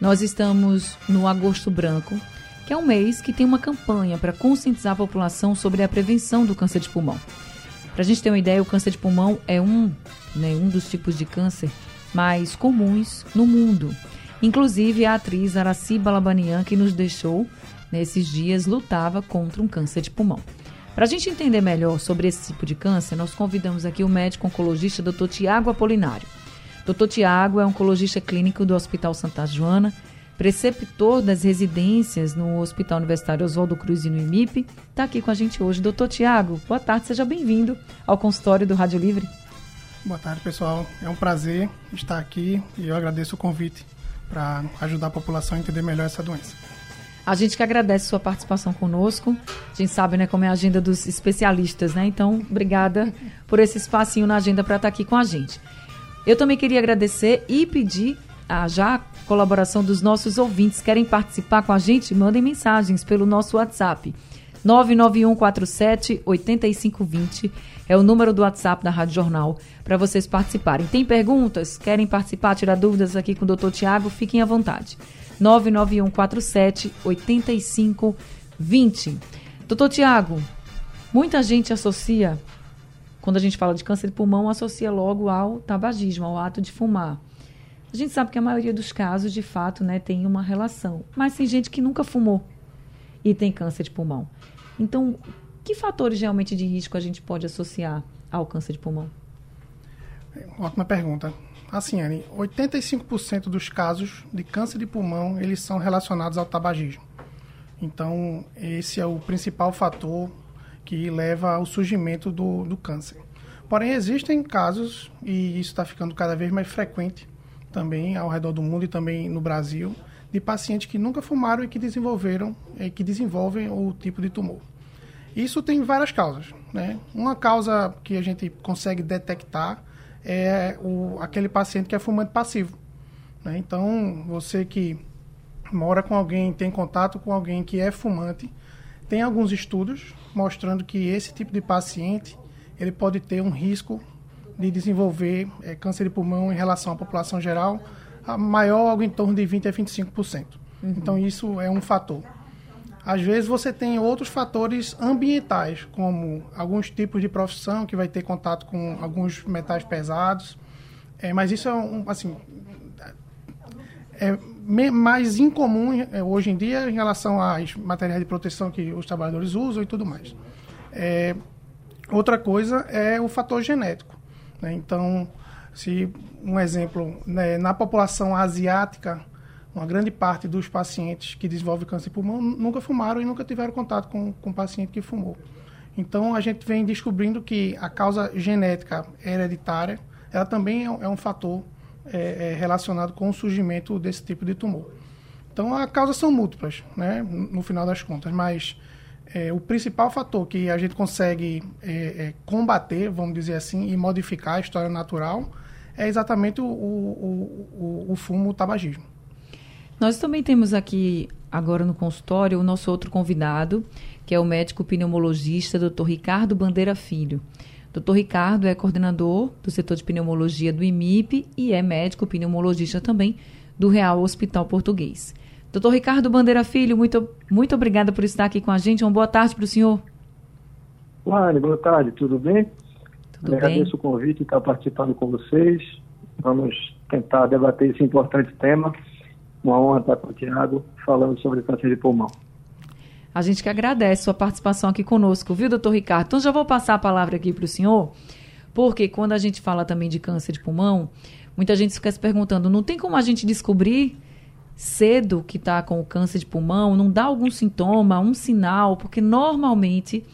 Nós estamos no Agosto Branco, que é um mês que tem uma campanha para conscientizar a população sobre a prevenção do câncer de pulmão. Para a gente ter uma ideia, o câncer de pulmão é um, né, um dos tipos de câncer mais comuns no mundo. Inclusive, a atriz Araci Balabanian, que nos deixou nesses dias, lutava contra um câncer de pulmão. Para a gente entender melhor sobre esse tipo de câncer, nós convidamos aqui o médico oncologista Dr. Tiago Apolinário. Dr. Tiago é oncologista clínico do Hospital Santa Joana, preceptor das residências no Hospital Universitário Oswaldo Cruz e no IMIP. Está aqui com a gente hoje. Doutor Tiago, boa tarde, seja bem-vindo ao consultório do Rádio Livre. Boa tarde, pessoal. É um prazer estar aqui e eu agradeço o convite para ajudar a população a entender melhor essa doença. A gente que agradece sua participação conosco. A gente sabe, né, como é a agenda dos especialistas, né? Então, obrigada por esse espacinho na agenda para estar aqui com a gente. Eu também queria agradecer e pedir a já colaboração dos nossos ouvintes. Querem participar com a gente? Mandem mensagens pelo nosso WhatsApp. 99147 8520 é o número do WhatsApp da Rádio Jornal para vocês participarem. Tem perguntas? Querem participar, tirar dúvidas aqui com o Dr. Tiago? Fiquem à vontade. 99147 8520. Doutor Tiago, muita gente associa quando a gente fala de câncer de pulmão, associa logo ao tabagismo, ao ato de fumar. A gente sabe que a maioria dos casos, de fato, né, tem uma relação. Mas tem gente que nunca fumou e tem câncer de pulmão. Então, que fatores realmente de risco a gente pode associar ao câncer de pulmão? Ótima pergunta. Assim, Anne, 85% dos casos de câncer de pulmão, eles são relacionados ao tabagismo. Então, esse é o principal fator que leva ao surgimento do, do câncer. Porém, existem casos, e isso está ficando cada vez mais frequente também ao redor do mundo e também no Brasil, de pacientes que nunca fumaram e que desenvolveram, e que desenvolvem o tipo de tumor. Isso tem várias causas. Né? Uma causa que a gente consegue detectar é o, aquele paciente que é fumante passivo. Né? Então, você que mora com alguém, tem contato com alguém que é fumante, tem alguns estudos mostrando que esse tipo de paciente ele pode ter um risco de desenvolver é, câncer de pulmão em relação à população geral, maior algo em torno de 20 a 25%. Uhum. Então isso é um fator. Às vezes você tem outros fatores ambientais, como alguns tipos de profissão que vai ter contato com alguns metais pesados, é, mas isso é um, assim é mais incomum é, hoje em dia em relação às materiais de proteção que os trabalhadores usam e tudo mais. É, outra coisa é o fator genético. Né? Então, se um exemplo, né, na população asiática, uma grande parte dos pacientes que desenvolvem câncer de pulmão nunca fumaram e nunca tiveram contato com, com um paciente que fumou. Então, a gente vem descobrindo que a causa genética hereditária, ela também é, é um fator é, é relacionado com o surgimento desse tipo de tumor. Então, as causas são múltiplas, né, no final das contas, mas é, o principal fator que a gente consegue é, é, combater, vamos dizer assim, e modificar a história natural é exatamente o, o, o, o fumo, o tabagismo. Nós também temos aqui, agora no consultório, o nosso outro convidado, que é o médico pneumologista, Dr. Ricardo Bandeira Filho. Dr. Ricardo é coordenador do setor de pneumologia do IMIP e é médico pneumologista também do Real Hospital Português. Doutor Ricardo Bandeira Filho, muito, muito obrigada por estar aqui com a gente. Uma boa tarde para o senhor. Lani, boa tarde, tudo bem? Tudo Agradeço bem. o convite e estar participando com vocês. Vamos tentar debater esse importante tema. Uma honra estar com o Tiago falando sobre câncer de pulmão. A gente que agradece sua participação aqui conosco, viu, doutor Ricardo? Então já vou passar a palavra aqui para o senhor, porque quando a gente fala também de câncer de pulmão, muita gente fica se perguntando, não tem como a gente descobrir cedo que está com o câncer de pulmão, não dá algum sintoma, um sinal, porque normalmente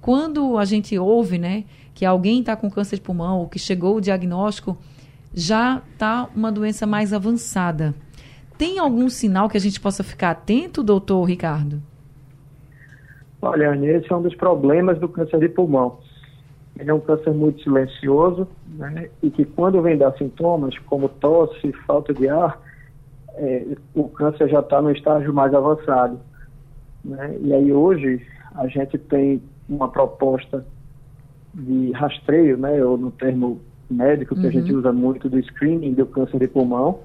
quando a gente ouve, né, que alguém está com câncer de pulmão ou que chegou o diagnóstico, já está uma doença mais avançada. Tem algum sinal que a gente possa ficar atento, doutor Ricardo? Olha, esse é um dos problemas do câncer de pulmão. Ele é um câncer muito silencioso né, e que quando vem dar sintomas como tosse, falta de ar, é, o câncer já está no estágio mais avançado. Né? E aí hoje a gente tem uma proposta de rastreio, né, ou no termo médico que uhum. a gente uhum. usa muito do screening do câncer de pulmão,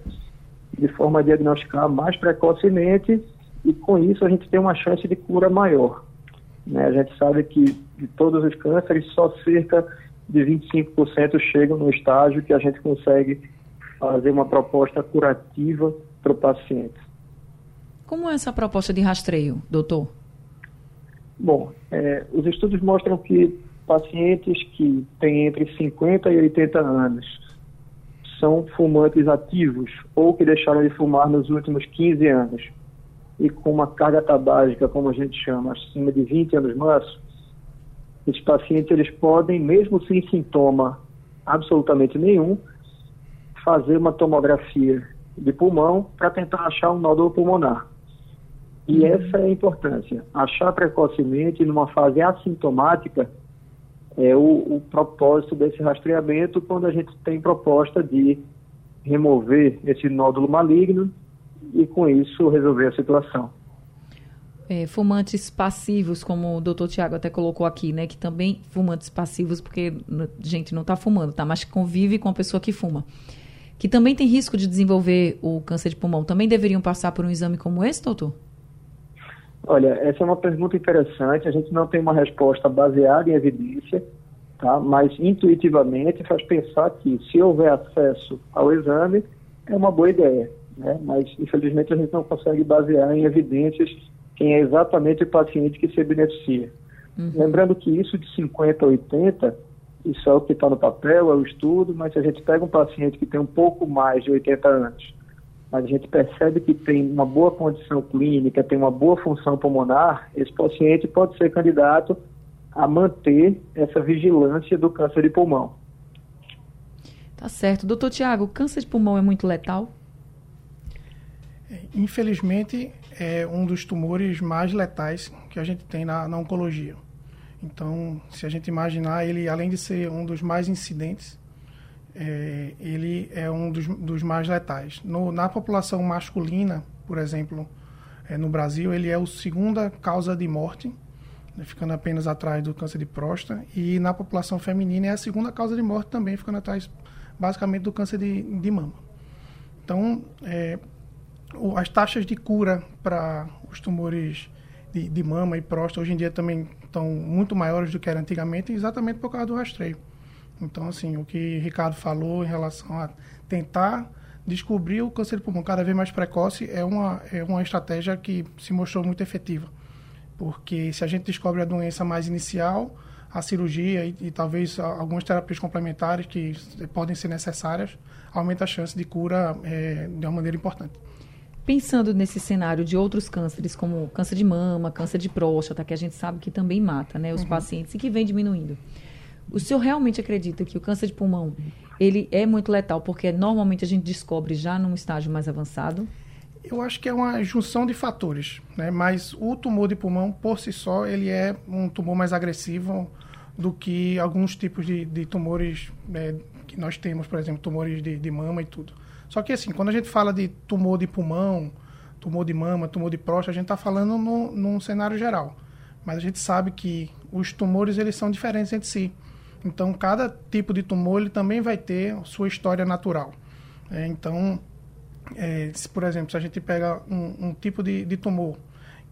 de forma a diagnosticar mais precocemente e com isso a gente tem uma chance de cura maior. Né? A gente sabe que de todos os cânceres, só cerca de 25% chegam no estágio que a gente consegue fazer uma proposta curativa para o paciente. Como é essa proposta de rastreio, doutor? Bom, é, os estudos mostram que pacientes que têm entre 50 e 80 anos são fumantes ativos ou que deixaram de fumar nos últimos 15 anos e com uma carga tabágica, como a gente chama, acima de 20 anos mais, esses pacientes eles podem, mesmo sem sintoma absolutamente nenhum, fazer uma tomografia de pulmão para tentar achar um nódulo pulmonar. E uhum. essa é a importância. Achar precocemente, numa fase assintomática, é o, o propósito desse rastreamento quando a gente tem proposta de remover esse nódulo maligno e, com isso, resolver a situação. É, fumantes passivos, como o doutor Tiago até colocou aqui, né? Que também fumantes passivos, porque gente não está fumando, tá? Mas convive com a pessoa que fuma. Que também tem risco de desenvolver o câncer de pulmão. Também deveriam passar por um exame como esse, doutor? Olha, essa é uma pergunta interessante. A gente não tem uma resposta baseada em evidência, tá? mas intuitivamente faz pensar que se houver acesso ao exame, é uma boa ideia. Né? Mas, infelizmente, a gente não consegue basear em evidências quem é exatamente o paciente que se beneficia. Uhum. Lembrando que isso de 50 a 80, isso é o que está no papel, é o estudo, mas se a gente pega um paciente que tem um pouco mais de 80 anos, mas a gente percebe que tem uma boa condição clínica, tem uma boa função pulmonar, esse paciente pode ser candidato a manter essa vigilância do câncer de pulmão. Tá certo. Doutor Tiago, câncer de pulmão é muito letal? Infelizmente, é um dos tumores mais letais que a gente tem na, na oncologia. Então, se a gente imaginar, ele, além de ser um dos mais incidentes, é, ele é um dos, dos mais letais. No, na população masculina, por exemplo, é, no Brasil, ele é a segunda causa de morte, né, ficando apenas atrás do câncer de próstata, e na população feminina é a segunda causa de morte também, ficando atrás basicamente do câncer de, de mama. Então, é, as taxas de cura para os tumores de, de mama e próstata hoje em dia também estão muito maiores do que era antigamente, exatamente por causa do rastreio. Então, assim, o que Ricardo falou em relação a tentar descobrir o câncer de pulmão cada vez mais precoce é uma, é uma estratégia que se mostrou muito efetiva. Porque se a gente descobre a doença mais inicial, a cirurgia e, e talvez algumas terapias complementares que podem ser necessárias, aumenta a chance de cura é, de uma maneira importante. Pensando nesse cenário de outros cânceres, como câncer de mama, câncer de próstata, que a gente sabe que também mata né, os uhum. pacientes e que vem diminuindo. O senhor realmente acredita que o câncer de pulmão ele é muito letal porque normalmente a gente descobre já num estágio mais avançado? Eu acho que é uma junção de fatores, né? Mas o tumor de pulmão por si só ele é um tumor mais agressivo do que alguns tipos de, de tumores né, que nós temos, por exemplo, tumores de, de mama e tudo. Só que assim, quando a gente fala de tumor de pulmão, tumor de mama, tumor de próstata, a gente está falando no, num cenário geral. Mas a gente sabe que os tumores eles são diferentes entre si. Então, cada tipo de tumor ele também vai ter sua história natural. É, então, é, se, por exemplo, se a gente pega um, um tipo de, de, tumor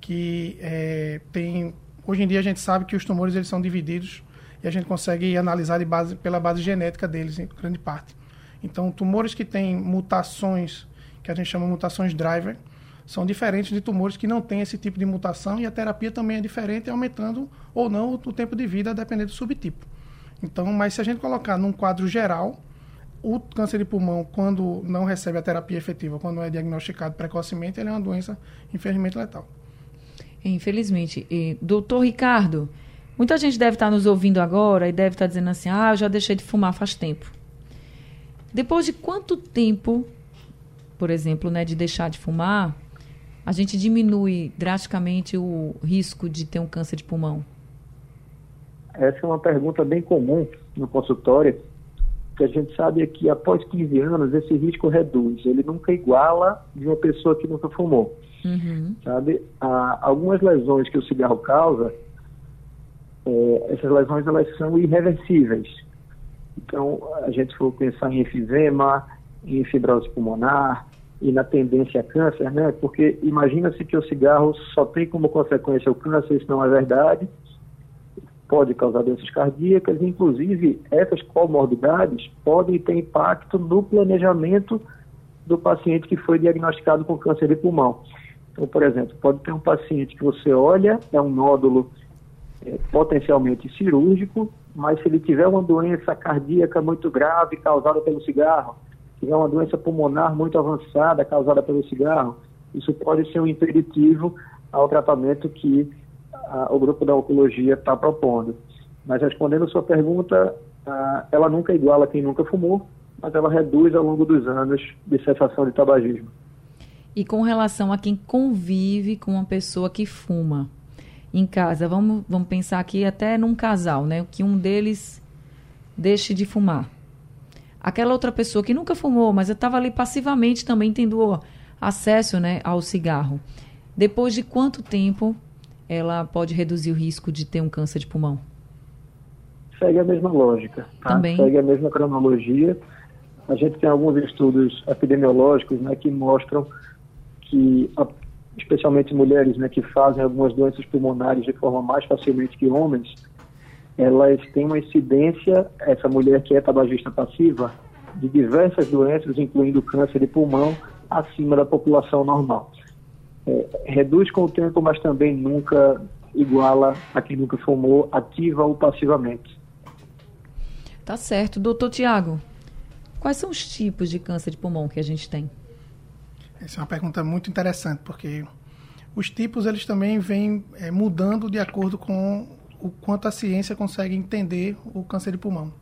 que é, tem... Hoje em dia a gente sabe que os tumores eles são divididos e a gente consegue analisar base, pela base genética deles, em grande parte. Então, tumores que têm mutações, que a gente chama mutações driver, são diferentes de tumores que não têm esse tipo de mutação e a terapia também é diferente, aumentando ou não o tempo de vida, dependendo do subtipo. Então, mas se a gente colocar num quadro geral, o câncer de pulmão, quando não recebe a terapia efetiva, quando é diagnosticado precocemente, ele é uma doença, infelizmente, letal. Infelizmente. E, doutor Ricardo, muita gente deve estar nos ouvindo agora e deve estar dizendo assim: ah, eu já deixei de fumar faz tempo. Depois de quanto tempo por exemplo, né, de deixar de fumar, a gente diminui drasticamente o risco de ter um câncer de pulmão? Essa é uma pergunta bem comum no consultório, que a gente sabe é que após 15 anos esse risco reduz, ele nunca iguala de uma pessoa que nunca fumou. Uhum. Sabe? Há algumas lesões que o cigarro causa, é, essas lesões elas são irreversíveis. Então, a gente for pensar em efizema, em fibrose pulmonar e na tendência a câncer, né? Porque imagina-se que o cigarro só tem como consequência o câncer, isso não é verdade pode causar doenças cardíacas, inclusive essas comorbidades podem ter impacto no planejamento do paciente que foi diagnosticado com câncer de pulmão. Então, por exemplo, pode ter um paciente que você olha, é um nódulo é, potencialmente cirúrgico, mas se ele tiver uma doença cardíaca muito grave causada pelo cigarro, tiver uma doença pulmonar muito avançada causada pelo cigarro, isso pode ser um impeditivo ao tratamento que a, o grupo da oncologia está propondo. Mas respondendo a sua pergunta, a, ela nunca iguala quem nunca fumou, mas ela reduz ao longo dos anos de cessação de tabagismo. E com relação a quem convive com uma pessoa que fuma em casa, vamos, vamos pensar aqui até num casal, né? Que um deles deixe de fumar. Aquela outra pessoa que nunca fumou, mas estava ali passivamente também tendo acesso né, ao cigarro. Depois de quanto tempo ela pode reduzir o risco de ter um câncer de pulmão? Segue a mesma lógica. Tá? Também. Segue a mesma cronologia. A gente tem alguns estudos epidemiológicos né, que mostram que, especialmente mulheres né, que fazem algumas doenças pulmonares de forma mais facilmente que homens, elas têm uma incidência, essa mulher que é tabagista passiva, de diversas doenças, incluindo câncer de pulmão, acima da população normal é, reduz com o tempo, mas também nunca iguala a quem nunca fumou, ativa ou passivamente. Tá certo. Doutor Tiago, quais são os tipos de câncer de pulmão que a gente tem? Essa é uma pergunta muito interessante, porque os tipos eles também vêm é, mudando de acordo com o quanto a ciência consegue entender o câncer de pulmão.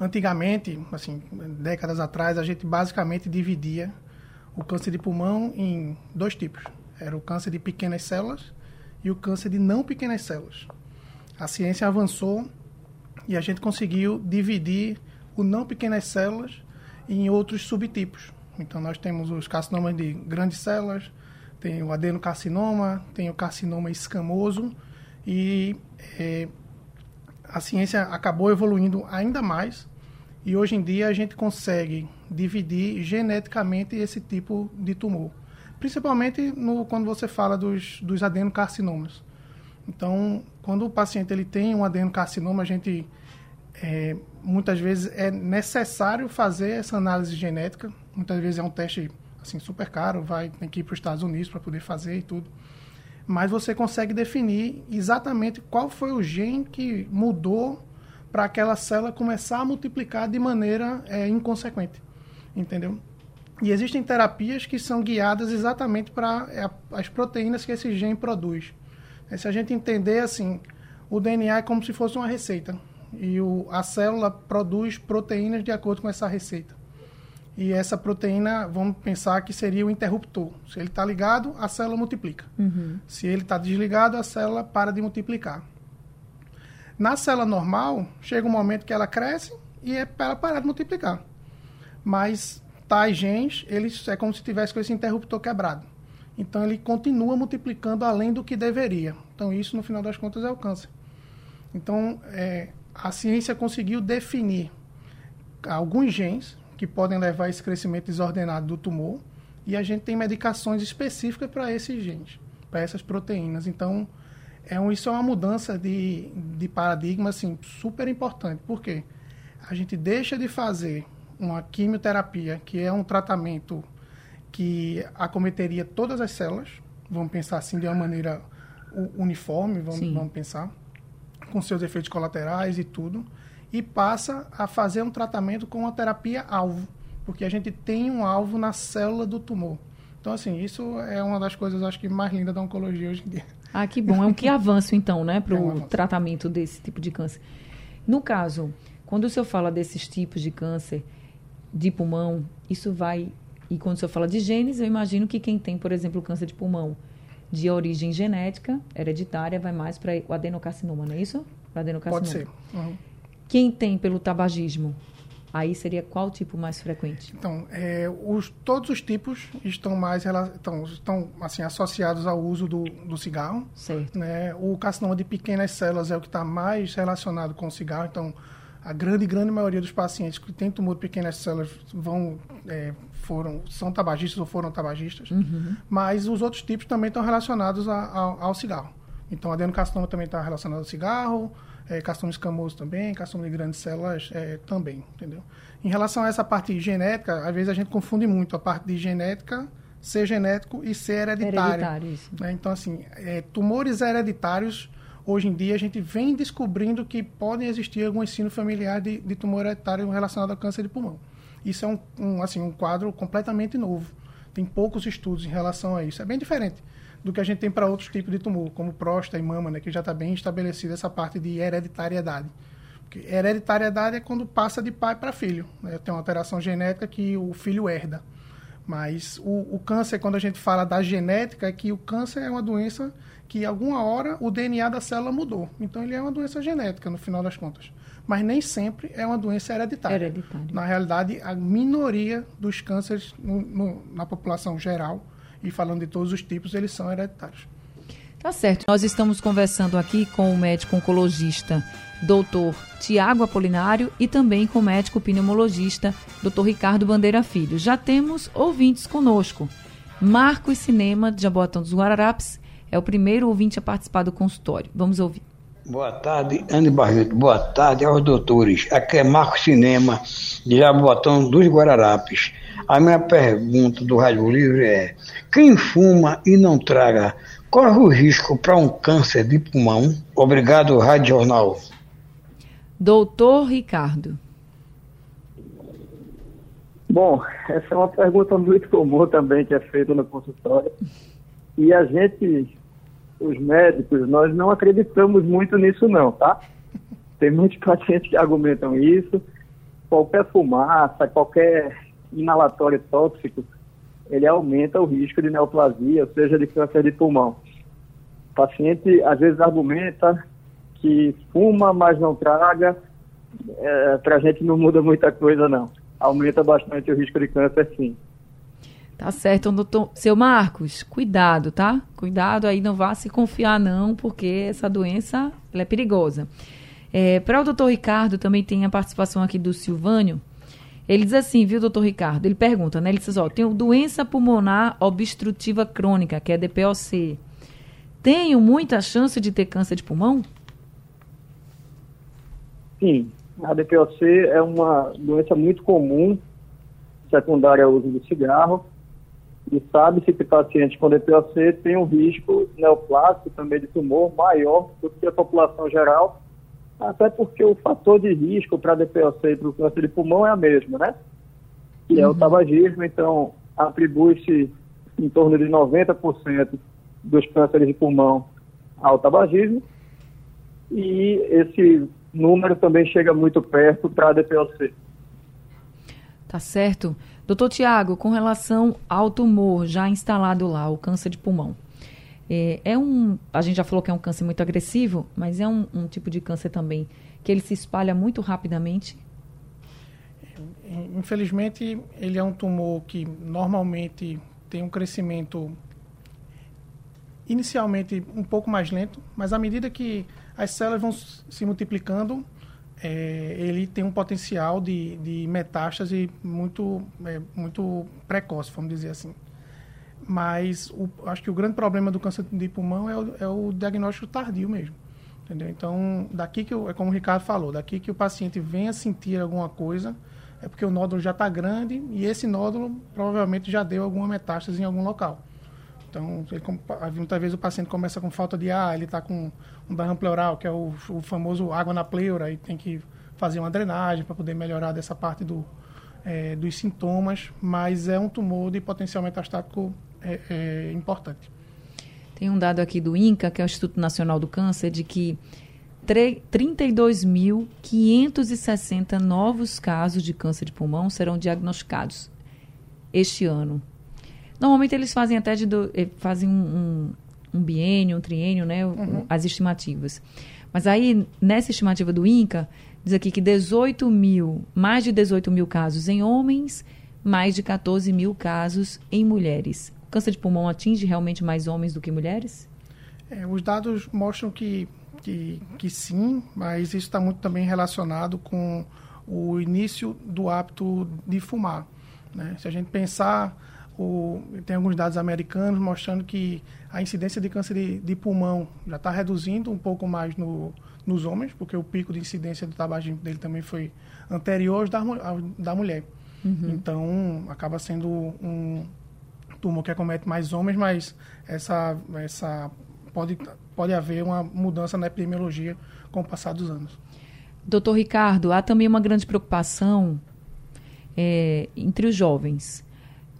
Antigamente, assim, décadas atrás, a gente basicamente dividia o câncer de pulmão em dois tipos. Era o câncer de pequenas células e o câncer de não pequenas células. A ciência avançou e a gente conseguiu dividir o não pequenas células em outros subtipos. Então nós temos os carcinomas de grandes células, tem o adenocarcinoma, tem o carcinoma escamoso e é, a ciência acabou evoluindo ainda mais e hoje em dia a gente consegue dividir geneticamente esse tipo de tumor. Principalmente no, quando você fala dos, dos adenocarcinomas. Então, quando o paciente ele tem um adenocarcinoma, a gente é, muitas vezes é necessário fazer essa análise genética. Muitas vezes é um teste assim super caro, vai tem que ir para os Estados Unidos para poder fazer e tudo. Mas você consegue definir exatamente qual foi o gene que mudou para aquela célula começar a multiplicar de maneira é, inconsequente. Entendeu? E existem terapias que são guiadas exatamente para é, as proteínas que esse gene produz. É, se a gente entender assim, o DNA é como se fosse uma receita. E o, a célula produz proteínas de acordo com essa receita. E essa proteína, vamos pensar que seria o interruptor. Se ele está ligado, a célula multiplica. Uhum. Se ele está desligado, a célula para de multiplicar. Na célula normal, chega um momento que ela cresce e é para ela parar de multiplicar. Mas tais genes, eles é como se tivesse com esse interruptor quebrado. Então ele continua multiplicando além do que deveria. Então isso, no final das contas, é o câncer. Então é, a ciência conseguiu definir alguns genes que podem levar a esse crescimento desordenado do tumor e a gente tem medicações específicas para esses genes, para essas proteínas. Então é um, isso é uma mudança de, de paradigma assim, super importante. Por quê? A gente deixa de fazer uma quimioterapia, que é um tratamento que acometeria todas as células, vamos pensar assim de uma maneira uniforme, vamos, vamos pensar, com seus efeitos colaterais e tudo, e passa a fazer um tratamento com uma terapia alvo, porque a gente tem um alvo na célula do tumor. Então, assim, isso é uma das coisas, acho que, mais lindas da oncologia hoje em dia. Ah, que bom. É um que avanço, então, né, para o é um tratamento desse tipo de câncer. No caso, quando o senhor fala desses tipos de câncer de pulmão, isso vai E quando o senhor fala de genes, eu imagino que quem tem, por exemplo, câncer de pulmão de origem genética, hereditária, vai mais para o adenocarcinoma, não é isso? O adenocarcinoma. Pode ser. Uhum. Quem tem pelo tabagismo, aí seria qual tipo mais frequente? Então, é, os, todos os tipos estão mais estão, estão assim, associados ao uso do, do cigarro. Certo. Né? O carcinoma de pequenas células é o que está mais relacionado com o cigarro, então a grande, grande maioria dos pacientes que têm tumor de pequenas células vão, é, foram, são tabagistas ou foram tabagistas, uhum. mas os outros tipos também estão relacionados a, a, ao cigarro. Então, adenocarcinoma também está relacionado ao cigarro, é, escamoso também, carcinoma de grandes células é, também, entendeu? Em relação a essa parte genética, às vezes a gente confunde muito a parte de genética, ser genético e ser hereditário. hereditário isso. Né? Então, assim, é, tumores hereditários hoje em dia a gente vem descobrindo que podem existir algum ensino familiar de, de tumor hereditário relacionado ao câncer de pulmão. Isso é um, um, assim, um quadro completamente novo. Tem poucos estudos em relação a isso. É bem diferente do que a gente tem para outros tipos de tumor, como próstata e mama, né, que já está bem estabelecida essa parte de hereditariedade. Porque hereditariedade é quando passa de pai para filho. Né? Tem uma alteração genética que o filho herda. Mas o, o, câncer, quando a gente fala da genética, é que o câncer é uma doença que, alguma hora, o DNA da célula mudou. Então, ele é uma doença genética, no final das contas. Mas nem sempre é uma doença hereditária. hereditária. Na realidade, a minoria dos cânceres no, no, na população geral, e falando de todos os tipos, eles são hereditários. Tá certo. Nós estamos conversando aqui com o médico oncologista doutor Tiago Apolinário e também com o médico pneumologista doutor Ricardo Bandeira Filho. Já temos ouvintes conosco. Marcos Cinema, de Jaboatão dos Guararapes, é o primeiro ouvinte a participar do consultório. Vamos ouvir. Boa tarde, Andy Barreto. Boa tarde aos doutores. Aqui é Marcos Cinema, de Jaboatão dos Guararapes. A minha pergunta do Rádio Livre é: quem fuma e não traga, corre o risco para um câncer de pulmão? Obrigado, Rádio Jornal. Doutor Ricardo. Bom, essa é uma pergunta muito comum também que é feita no consultório. E a gente, os médicos, nós não acreditamos muito nisso não, tá? Tem muitos pacientes que argumentam isso. Qualquer fumaça, qualquer inalatório tóxico, ele aumenta o risco de neoplasia, ou seja, de câncer de pulmão. O paciente às vezes argumenta que fuma, mas não traga, é, para a gente não muda muita coisa, não. Aumenta bastante o risco de câncer, sim. Tá certo, doutor. Seu Marcos, cuidado, tá? Cuidado aí, não vá se confiar, não, porque essa doença é perigosa. É, para o doutor Ricardo, também tem a participação aqui do Silvânio. Ele diz assim, viu, doutor Ricardo? Ele pergunta, né? Ele diz, ó, tenho doença pulmonar obstrutiva crônica, que é DPOC. Tenho muita chance de ter câncer de pulmão? Sim, a DPOC é uma doença muito comum, secundária ao uso do cigarro, e sabe-se que pacientes com DPOC têm um risco neoplásico também de tumor maior do que a população geral, até porque o fator de risco para a DPOC e para o câncer de pulmão é a mesma, né? Que uhum. é o uhum. tabagismo, então atribui-se em torno de 90% dos cânceres de pulmão ao tabagismo, e esse número também chega muito perto para a DPOC. Tá certo. Doutor Tiago, com relação ao tumor já instalado lá, o câncer de pulmão, é, é, um. A gente já falou que é um câncer muito agressivo, mas é um, um tipo de câncer também que ele se espalha muito rapidamente? Infelizmente, ele é um tumor que normalmente tem um crescimento inicialmente um pouco mais lento, mas à medida que as células vão se multiplicando, é, ele tem um potencial de, de metástase muito, é, muito precoce, vamos dizer assim. Mas o, acho que o grande problema do câncer de pulmão é o, é o diagnóstico tardio mesmo. Entendeu? Então, daqui que, é como o Ricardo falou, daqui que o paciente venha sentir alguma coisa, é porque o nódulo já está grande e esse nódulo provavelmente já deu alguma metástase em algum local. Então, ele, muitas vezes o paciente começa com falta de ar, ele está com um derrame pleural, que é o, o, famoso água na pleura, e tem que fazer uma drenagem para poder melhorar dessa parte do, é, dos sintomas, mas é um tumor de potencial metastático é, é, importante. Tem um dado aqui do INCA, que é o Instituto Nacional do Câncer, de que 32.560 novos casos de câncer de pulmão serão diagnosticados este ano. Normalmente eles fazem até de do, eh, fazem um, um, um, biênio, um triênio, né? Uhum. As estimativas. Mas aí, nessa estimativa do INCA, diz aqui que 18 mil, mais de 18 mil casos em homens, mais de 14 mil casos em mulheres. Câncer de pulmão atinge realmente mais homens do que mulheres? É, os dados mostram que, que, que sim, mas isso está muito também relacionado com o início do hábito de fumar. Né? Se a gente pensar, o, tem alguns dados americanos mostrando que a incidência de câncer de, de pulmão já está reduzindo um pouco mais no, nos homens, porque o pico de incidência do tabagismo dele também foi anterior ao da, ao da mulher. Uhum. Então, acaba sendo um tumor que acomete mais homens, mas essa, essa pode, pode haver uma mudança na epidemiologia com o passar dos anos. Doutor Ricardo, há também uma grande preocupação é, entre os jovens.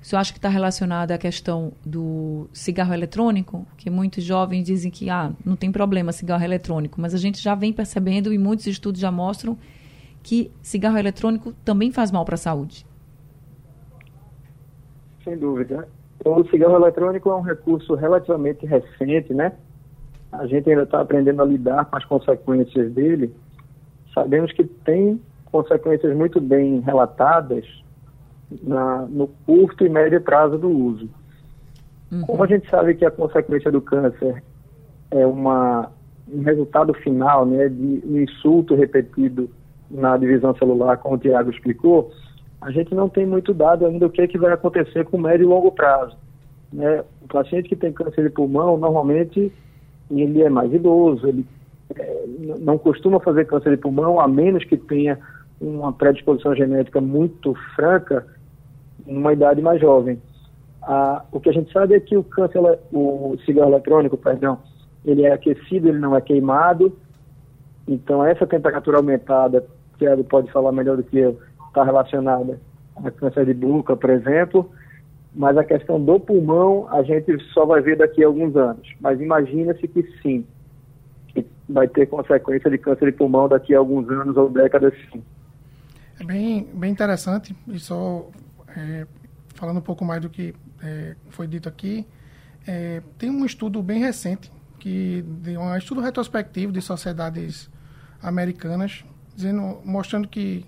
O senhor acha que está relacionado à questão do cigarro eletrônico? Que muitos jovens dizem que ah, não tem problema cigarro eletrônico, mas a gente já vem percebendo e muitos estudos já mostram que cigarro eletrônico também faz mal para a saúde. Sem dúvida. O cigarro eletrônico é um recurso relativamente recente, né? A gente ainda está aprendendo a lidar com as consequências dele sabemos que tem consequências muito bem relatadas na, no curto e médio prazo do uso. Uhum. Como a gente sabe que a consequência do câncer é uma, um resultado final né, de um insulto repetido na divisão celular, como o Tiago explicou, a gente não tem muito dado ainda o que, é que vai acontecer com médio e longo prazo. Né? O paciente que tem câncer de pulmão, normalmente, ele é mais idoso, ele é, não costuma fazer câncer de pulmão, a menos que tenha uma predisposição genética muito franca numa idade mais jovem. Ah, o que a gente sabe é que o câncer, o cigarro eletrônico, perdão, ele é aquecido, ele não é queimado. Então essa temperatura aumentada, Tiago pode falar melhor do que eu, está relacionada a câncer de boca, por exemplo. Mas a questão do pulmão a gente só vai ver daqui a alguns anos. Mas imagina-se que sim, vai ter consequência de câncer de pulmão daqui a alguns anos ou décadas sim. É bem, bem interessante, e só é, falando um pouco mais do que é, foi dito aqui, é, tem um estudo bem recente, que de um estudo retrospectivo de sociedades americanas, dizendo, mostrando que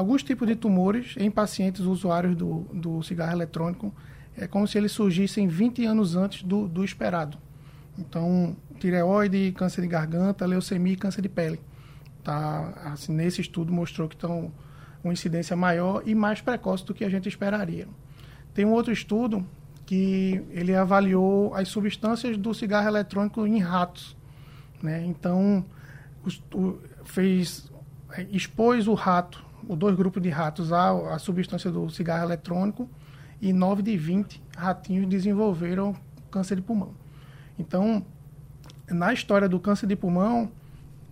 alguns tipos de tumores em pacientes usuários do, do cigarro eletrônico é como se eles surgissem 20 anos antes do, do esperado. Então, tireoide, câncer de garganta, leucemia e câncer de pele. Tá? Assim, nesse estudo mostrou que estão uma incidência maior e mais precoce do que a gente esperaria. Tem um outro estudo que ele avaliou as substâncias do cigarro eletrônico em ratos. Né? Então, o, fez, é, expôs o rato, os dois grupos de ratos, à, à substância do cigarro eletrônico e 9 de 20 ratinhos desenvolveram câncer de pulmão. Então, na história do câncer de pulmão,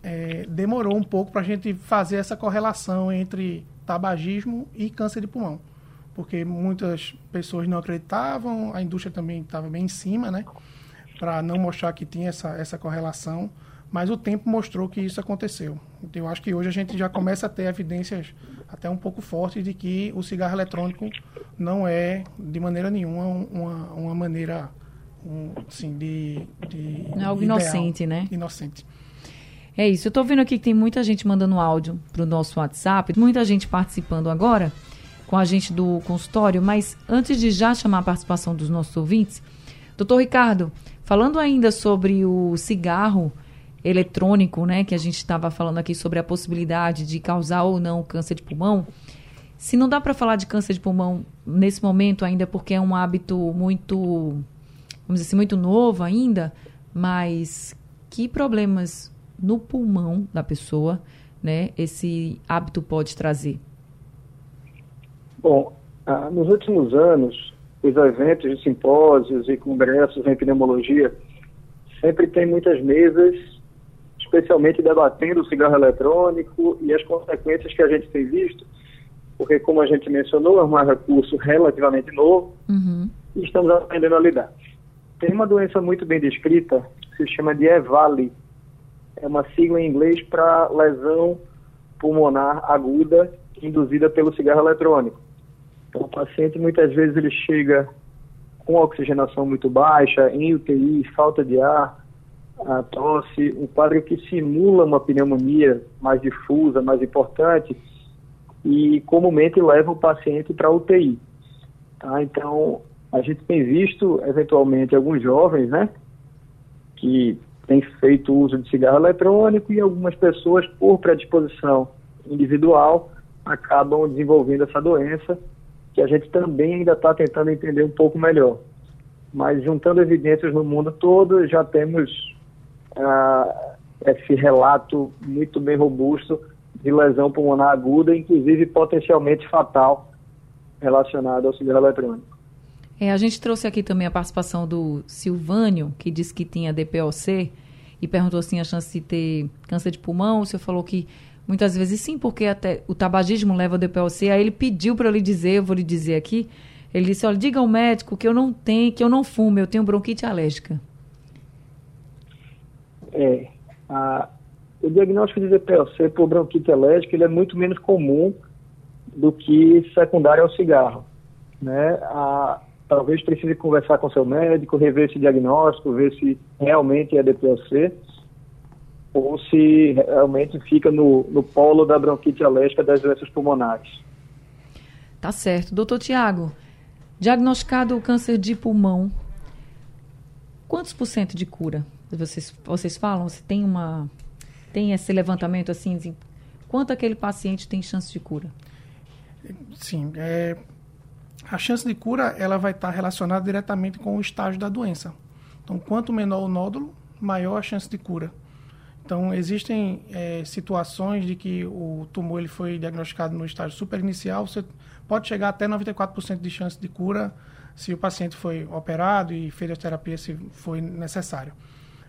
é, demorou um pouco para a gente fazer essa correlação entre tabagismo e câncer de pulmão. Porque muitas pessoas não acreditavam, a indústria também estava bem em cima, né? Para não mostrar que tinha essa, essa correlação. Mas o tempo mostrou que isso aconteceu. Então, eu acho que hoje a gente já começa a ter evidências até um pouco fortes de que o cigarro eletrônico não é, de maneira nenhuma, uma, uma maneira um, assim, de, de é algo ideal, inocente, né? Inocente. É isso. Eu estou vendo aqui que tem muita gente mandando áudio para o nosso WhatsApp, muita gente participando agora com a gente do consultório, mas antes de já chamar a participação dos nossos ouvintes, doutor Ricardo, falando ainda sobre o cigarro eletrônico, né, que a gente estava falando aqui sobre a possibilidade de causar ou não câncer de pulmão, se não dá para falar de câncer de pulmão nesse momento ainda porque é um hábito muito vamos dizer assim, muito novo ainda, mas que problemas no pulmão da pessoa, né, esse hábito pode trazer? Bom, ah, nos últimos anos, os eventos de simpósios e congressos em pneumologia sempre tem muitas mesas, especialmente debatendo o cigarro eletrônico e as consequências que a gente tem visto, porque, como a gente mencionou, é um recurso relativamente novo uhum. e estamos aprendendo a lidar. Tem uma doença muito bem descrita, que se chama de EVALI. É uma sigla em inglês para lesão pulmonar aguda induzida pelo cigarro eletrônico. Então, o paciente muitas vezes ele chega com oxigenação muito baixa, em UTI, falta de ar, a tosse, um quadro que simula uma pneumonia mais difusa, mais importante, e comumente leva o paciente para UTI. Tá? Então, a gente tem visto, eventualmente, alguns jovens, né, que têm feito uso de cigarro eletrônico e algumas pessoas, por predisposição individual, acabam desenvolvendo essa doença, que a gente também ainda está tentando entender um pouco melhor. Mas juntando evidências no mundo todo, já temos ah, esse relato muito bem robusto de lesão pulmonar aguda, inclusive potencialmente fatal, relacionada ao cigarro eletrônico. É, a gente trouxe aqui também a participação do Silvânio, que disse que tinha DPOC e perguntou assim a chance de ter câncer de pulmão. O senhor falou que muitas vezes sim, porque até o tabagismo leva ao DPOC. Aí ele pediu para eu lhe dizer, eu vou lhe dizer aqui. Ele disse: olha, diga ao médico que eu não tenho, que eu não fumo, eu tenho bronquite alérgica. É, a, o diagnóstico de DPLC por bronquite alérgica ele é muito menos comum do que secundário ao cigarro. Né? A, talvez precise conversar com seu médico, rever esse diagnóstico, ver se realmente é DPLC ou se realmente fica no, no polo da bronquite alérgica das doenças pulmonares. Tá certo. Doutor Tiago, diagnosticado o câncer de pulmão, quantos por cento de cura? Vocês, vocês falam, se tem uma tem esse levantamento assim, de quanto aquele paciente tem chance de cura? Sim, é, a chance de cura ela vai estar relacionada diretamente com o estágio da doença. Então, quanto menor o nódulo, maior a chance de cura. Então, existem é, situações de que o tumor ele foi diagnosticado no estágio superinicial, você pode chegar até 94% de chance de cura se o paciente foi operado e fez a terapia se foi necessário.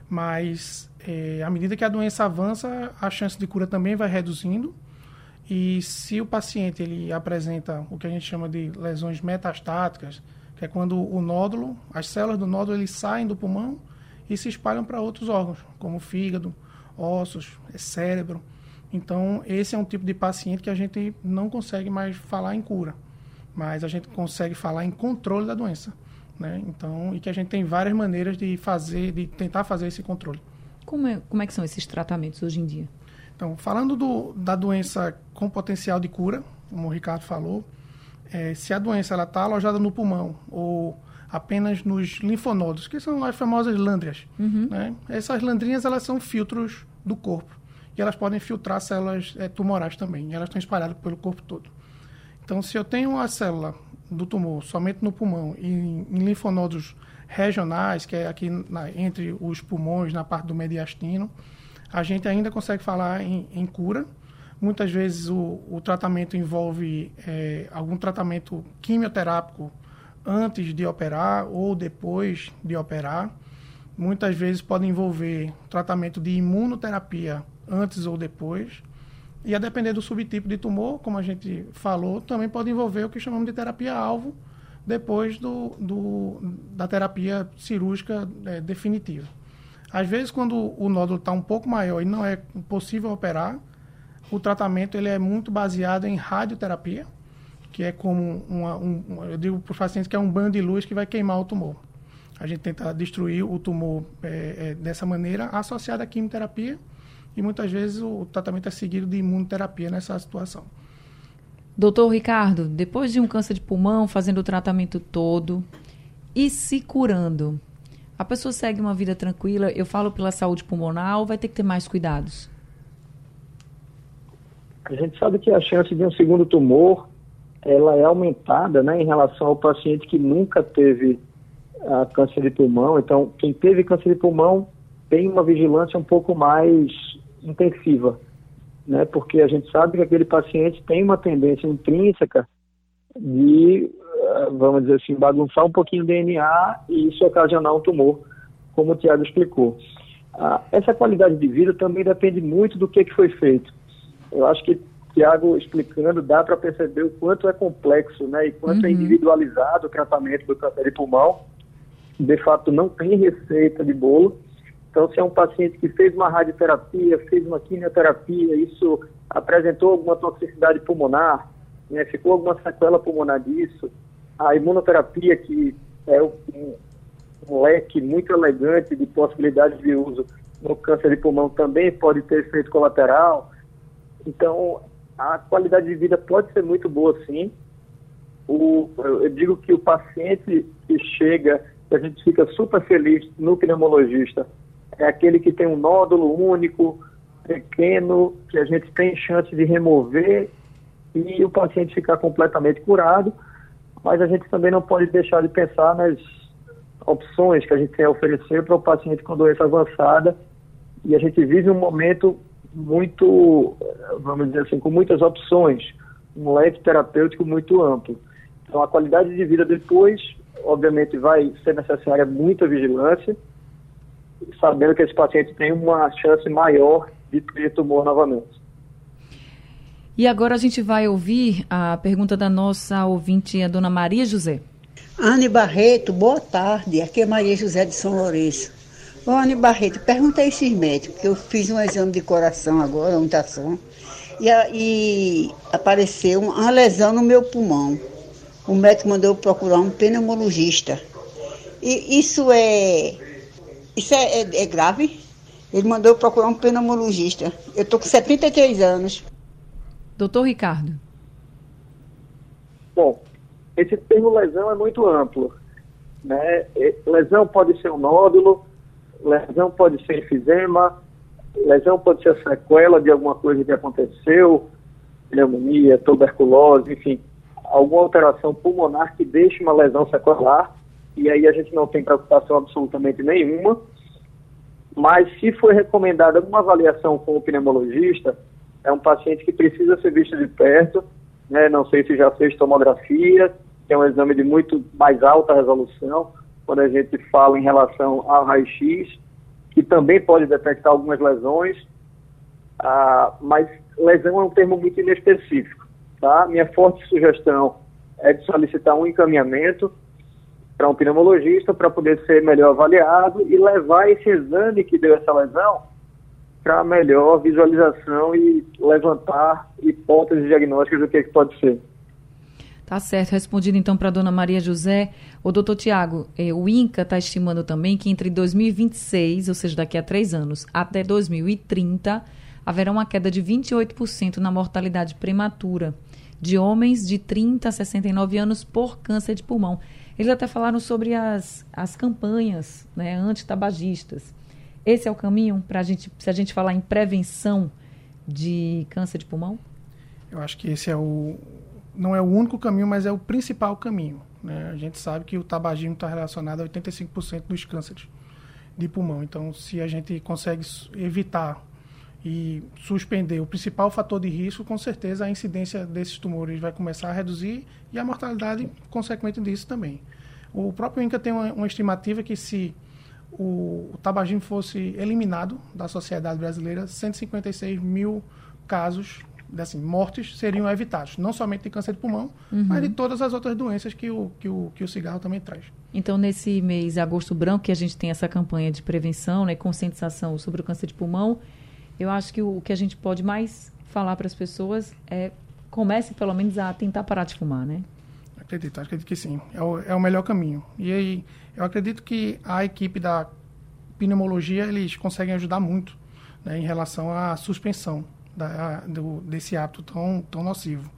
Mas, é, à medida que a doença avança, a chance de cura também vai reduzindo. E se o paciente ele apresenta o que a gente chama de lesões metastáticas, que é quando o nódulo, as células do nódulo, eles saem do pulmão e se espalham para outros órgãos, como fígado, ossos, cérebro. Então, esse é um tipo de paciente que a gente não consegue mais falar em cura, mas a gente consegue falar em controle da doença. Né? Então, e que a gente tem várias maneiras de fazer, de tentar fazer esse controle. Como é, como é que são esses tratamentos hoje em dia? Então, falando do, da doença com potencial de cura, como o Ricardo falou, é, se a doença está alojada no pulmão ou apenas nos linfonodos, que são as famosas lândrias, uhum. né? essas landrinhas elas são filtros do corpo e elas podem filtrar células é, tumorais também, elas estão espalhadas pelo corpo todo. Então, se eu tenho uma célula do tumor somente no pulmão e em, linfonodos regionais, que é aqui na, entre os pulmões, na parte do mediastino, a gente ainda consegue falar em, em cura. Muitas vezes o, o tratamento envolve é, algum tratamento quimioterápico antes de operar ou depois de operar. Muitas vezes pode envolver tratamento de imunoterapia antes ou depois. E a depender do subtipo de tumor, como a gente falou, também pode envolver o que chamamos de terapia-alvo depois do, do, da terapia cirúrgica é, definitiva. Às vezes, quando o nódulo está um pouco maior e não é possível operar, o tratamento ele é muito baseado em radioterapia, que é como uma, um, eu digo para os pacientes que é um banho de luz que vai queimar o tumor. A gente tenta destruir o tumor é, é, dessa maneira, associada à quimioterapia, e muitas vezes o tratamento é seguido de imunoterapia nessa situação. Doutor Ricardo, depois de um câncer de pulmão, fazendo o tratamento todo e se curando, a pessoa segue uma vida tranquila? Eu falo pela saúde pulmonar ou vai ter que ter mais cuidados? A gente sabe que a chance de um segundo tumor ela é aumentada né, em relação ao paciente que nunca teve uh, câncer de pulmão. Então, quem teve câncer de pulmão tem uma vigilância um pouco mais intensiva, né? Porque a gente sabe que aquele paciente tem uma tendência intrínseca de, eh, vamos dizer assim, bagunçar um pouquinho o DNA e isso ocasionar um tumor, como o Tiago explicou. Ah, essa qualidade de vida também depende muito do que, que foi feito. Eu acho que Tiago explicando, dá para perceber o quanto é complexo né, e quanto é uhum. é individualizado o tratamento do câncer de pulmão. De fato, não tem receita de bolo. Então, se é um paciente que fez uma radioterapia, fez uma quimioterapia, isso apresentou alguma toxicidade pulmonar, né, ficou alguma sequela pulmonar disso, a imunoterapia, que é um, um leque muito elegante de possibilidades de uso no câncer de pulmão, também pode ter efeito colateral. Então, a qualidade de vida pode ser muito boa, sim. O, eu digo que o paciente que chega, a gente fica super feliz no pneumologista, é aquele que tem um nódulo único, pequeno, que a gente tem chance de remover e o paciente ficar completamente curado, mas a gente também não pode deixar de pensar nas opções que a gente tem a oferecer para o paciente com doença avançada e a gente vive um momento muito, vamos dizer assim, com muitas opções, um leque terapêutico muito amplo. Então, a qualidade de vida depois, obviamente, vai ser necessária muita vigilância, sabendo que esse paciente tem uma chance maior de ter tumor novamente. E agora a gente vai ouvir a pergunta da nossa ouvinte, a dona Maria José. Anne Barreto, boa tarde. Aqui é Maria José de São Lourenço. Ô, Anne Barreto, pergunta a esses médicos, porque eu fiz um exame de coração agora, uma ultrassom, e, e apareceu uma lesão no meu pulmão. O médico mandou procurar um pneumologista. E isso é. Isso é, é, é grave? Ele mandou procurar um pneumologista. Eu estou com 73 anos. Doutor Ricardo. Bom, esse termo lesão é muito amplo. Né? Lesão pode ser um nódulo, lesão pode ser enfisema, lesão pode ser sequela de alguma coisa que aconteceu, pneumonia, tuberculose, enfim, alguma alteração pulmonar que deixe uma lesão sequelar, e aí a gente não tem preocupação absolutamente nenhuma. Mas se for recomendada uma avaliação com o pneumologista, é um paciente que precisa ser visto de perto, né? não sei se já fez tomografia, que é um exame de muito mais alta resolução, quando a gente fala em relação ao raio-x, que também pode detectar algumas lesões, ah, mas lesão é um termo muito inespecífico. Tá? Minha forte sugestão é de solicitar um encaminhamento para um pneumologista para poder ser melhor avaliado e levar esse exame que deu essa lesão para melhor visualização e levantar hipóteses diagnósticas do que, é que pode ser. Tá certo. Respondido então para a dona Maria José. O doutor Tiago, eh, o INCA está estimando também que entre 2026, ou seja, daqui a três anos, até 2030, haverá uma queda de 28% na mortalidade prematura de homens de 30 a 69 anos por câncer de pulmão. Eles até falaram sobre as, as campanhas né, antitabagistas. Esse é o caminho para a gente, se a gente falar em prevenção de câncer de pulmão? Eu acho que esse é o, não é o único caminho, mas é o principal caminho. Né? A gente sabe que o tabagismo está relacionado a 85% dos cânceres de pulmão. Então, se a gente consegue evitar e suspender o principal fator de risco, com certeza a incidência desses tumores vai começar a reduzir e a mortalidade consequente disso também. O próprio INCA tem uma, uma estimativa que se o, o tabagismo fosse eliminado da sociedade brasileira, 156 mil casos assim, mortes seriam evitados, não somente de câncer de pulmão, uhum. mas de todas as outras doenças que o, que, o, que o cigarro também traz. Então, nesse mês agosto branco, que a gente tem essa campanha de prevenção, né, conscientização sobre o câncer de pulmão, eu acho que o, que a gente pode mais falar para as pessoas é comece pelo menos a tentar parar de fumar, né? Acredito, acredito que sim. É o, é o melhor caminho. E aí, eu acredito que a equipe da pneumologia, eles conseguem ajudar muito né, em relação à suspensão da, do, desse hábito tão, tão nocivo.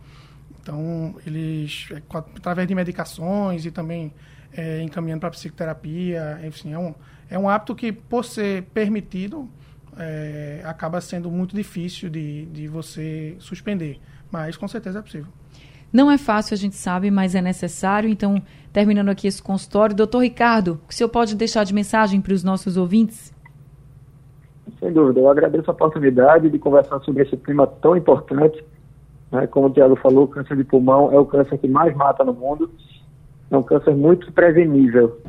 Então, eles, é, através de medicações e também é, encaminhando para psicoterapia, enfim, é um, é um hábito que, por ser permitido, é, acaba sendo muito difícil de, de você suspender. Mas, com certeza, é possível. Não é fácil, a gente sabe, mas é necessário. Então, terminando aqui esse consultório, doutor Ricardo, o senhor pode deixar de mensagem para os nossos ouvintes? Sem dúvida, eu agradeço a oportunidade de conversar sobre esse tema tão importante. Né? Como o Tiago falou, o câncer de pulmão é o câncer que mais mata no mundo. É um câncer muito prevenível.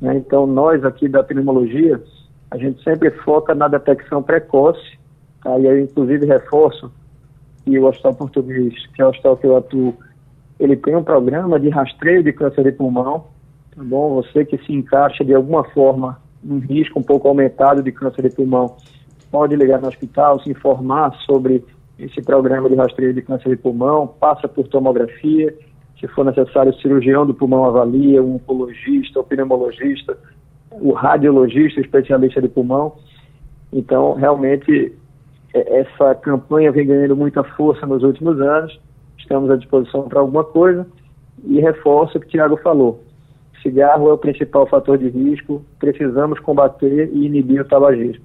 Né? Então, nós aqui da pneumologia, a gente sempre foca na detecção precoce. Tá? E eu, inclusive, reforço que o Hospital Português, que é o hospital que eu atuo, ele tem um programa de rastreio de câncer de pulmão. Tá bom? Você que se encaixa de alguma forma um risco um pouco aumentado de câncer de pulmão, pode ligar no hospital, se informar sobre esse programa de rastreio de câncer de pulmão, passa por tomografia, se for necessário, o cirurgião do pulmão avalia, um oncologista, o pneumologista, o radiologista, especialista de pulmão. Então, realmente, é, essa campanha vem ganhando muita força nos últimos anos. Estamos à disposição para alguma coisa. E reforço o que o Tiago falou. Cigarro é o principal fator de risco. Precisamos combater e inibir o tabagismo.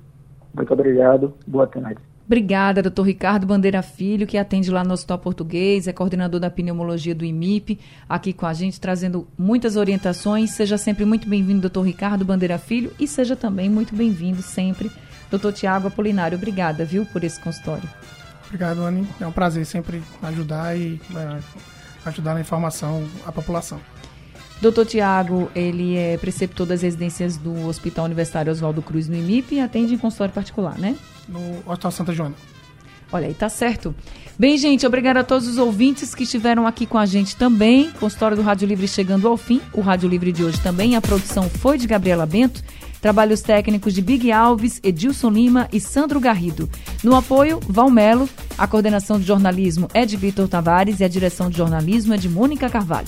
Muito obrigado. Boa tarde. Obrigada, doutor Ricardo Bandeira Filho, que atende lá no Hospital Português, é coordenador da pneumologia do IMIP, aqui com a gente, trazendo muitas orientações. Seja sempre muito bem-vindo, doutor Ricardo Bandeira Filho, e seja também muito bem-vindo sempre, doutor Tiago Apolinário. Obrigada, viu, por esse consultório. Obrigado, Anne. É um prazer sempre ajudar e é, ajudar na informação à população. Doutor Tiago, ele é preceptor das residências do Hospital Universitário Oswaldo Cruz no IMIP e atende em consultório particular, né? No Hospital Santa Joana. Olha aí, tá certo. Bem, gente, obrigado a todos os ouvintes que estiveram aqui com a gente também. Consultório do Rádio Livre chegando ao fim. O Rádio Livre de hoje também. A produção foi de Gabriela Bento. Trabalhos técnicos de Big Alves, Edilson Lima e Sandro Garrido. No apoio, Valmelo. A coordenação de jornalismo é de Vitor Tavares e a direção de jornalismo é de Mônica Carvalho.